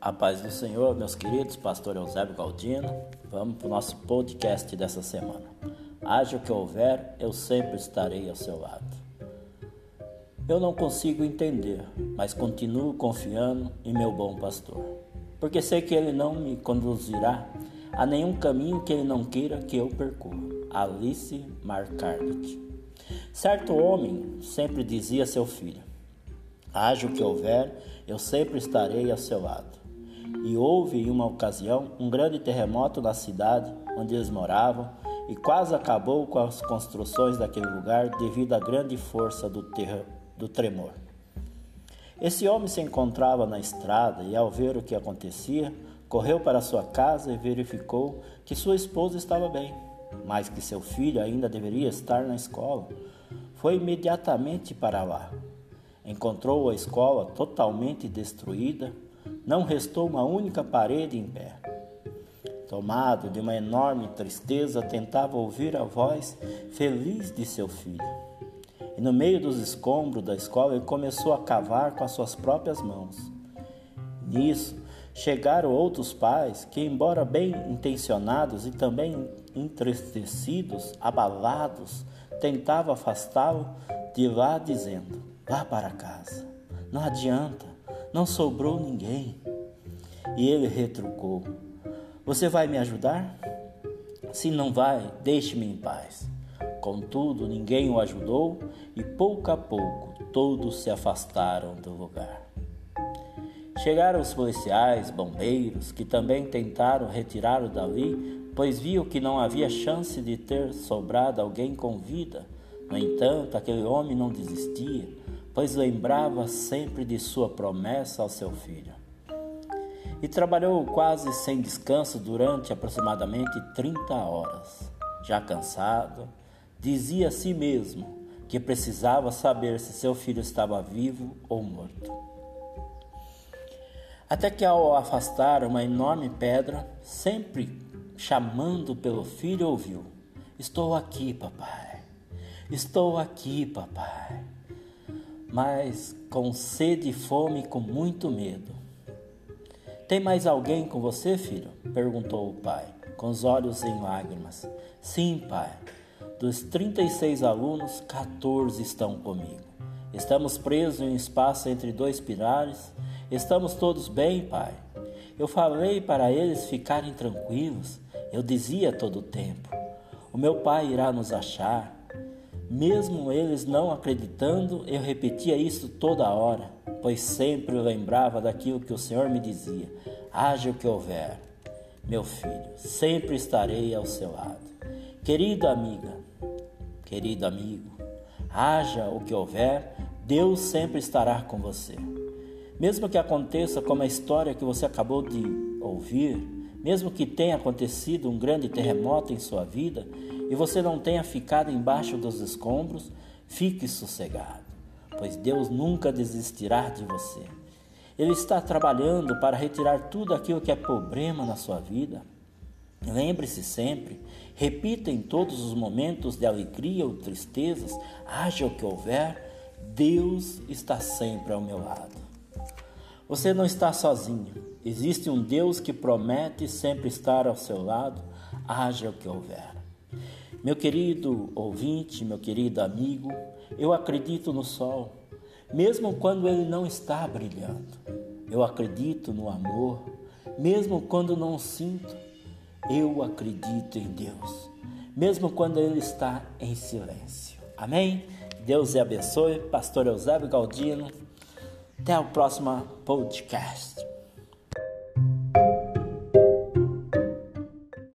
A paz do Senhor, meus queridos, pastor Eusébio Galdino. Vamos para o nosso podcast dessa semana. Haja o que houver, eu sempre estarei ao seu lado. Eu não consigo entender, mas continuo confiando em meu bom pastor, porque sei que ele não me conduzirá a nenhum caminho que ele não queira que eu percorra. Alice Marcarnet. Certo homem sempre dizia a seu filho: Haja o que houver, eu sempre estarei ao seu lado. E houve em uma ocasião um grande terremoto na cidade onde eles moravam e quase acabou com as construções daquele lugar devido à grande força do, do tremor. Esse homem se encontrava na estrada e, ao ver o que acontecia, correu para sua casa e verificou que sua esposa estava bem, mas que seu filho ainda deveria estar na escola. Foi imediatamente para lá Encontrou a escola totalmente destruída, não restou uma única parede em pé. Tomado de uma enorme tristeza, tentava ouvir a voz feliz de seu filho. E no meio dos escombros da escola, ele começou a cavar com as suas próprias mãos. Nisso, chegaram outros pais que, embora bem intencionados e também entristecidos, abalados, tentavam afastá-lo de lá, dizendo: Vá para casa. Não adianta, não sobrou ninguém. E ele retrucou: Você vai me ajudar? Se não vai, deixe-me em paz. Contudo, ninguém o ajudou e pouco a pouco todos se afastaram do lugar. Chegaram os policiais, bombeiros, que também tentaram retirá-lo dali, pois viam que não havia chance de ter sobrado alguém com vida. No entanto, aquele homem não desistia pois lembrava sempre de sua promessa ao seu filho. E trabalhou quase sem descanso durante aproximadamente 30 horas. Já cansado, dizia a si mesmo que precisava saber se seu filho estava vivo ou morto. Até que, ao afastar uma enorme pedra, sempre chamando pelo filho, ouviu: Estou aqui, papai. Estou aqui, papai mas com sede e fome e com muito medo. Tem mais alguém com você, filho? perguntou o pai, com os olhos em lágrimas. Sim, pai. Dos 36 alunos, 14 estão comigo. Estamos presos em um espaço entre dois pilares. Estamos todos bem, pai. Eu falei para eles ficarem tranquilos. Eu dizia todo o tempo: O meu pai irá nos achar. Mesmo eles não acreditando, eu repetia isso toda hora, pois sempre lembrava daquilo que o Senhor me dizia: haja o que houver, meu filho, sempre estarei ao seu lado. Querida amiga, querido amigo, haja o que houver, Deus sempre estará com você. Mesmo que aconteça como a história que você acabou de ouvir, mesmo que tenha acontecido um grande terremoto em sua vida, e você não tenha ficado embaixo dos escombros, fique sossegado, pois Deus nunca desistirá de você. Ele está trabalhando para retirar tudo aquilo que é problema na sua vida. Lembre-se sempre, repita em todos os momentos de alegria ou tristezas, haja o que houver, Deus está sempre ao meu lado. Você não está sozinho. Existe um Deus que promete sempre estar ao seu lado, haja o que houver. Meu querido ouvinte, meu querido amigo, eu acredito no sol, mesmo quando ele não está brilhando. Eu acredito no amor, mesmo quando não sinto. Eu acredito em Deus, mesmo quando ele está em silêncio. Amém? Deus te abençoe. Pastor Eusébio Galdino. Até o próximo podcast.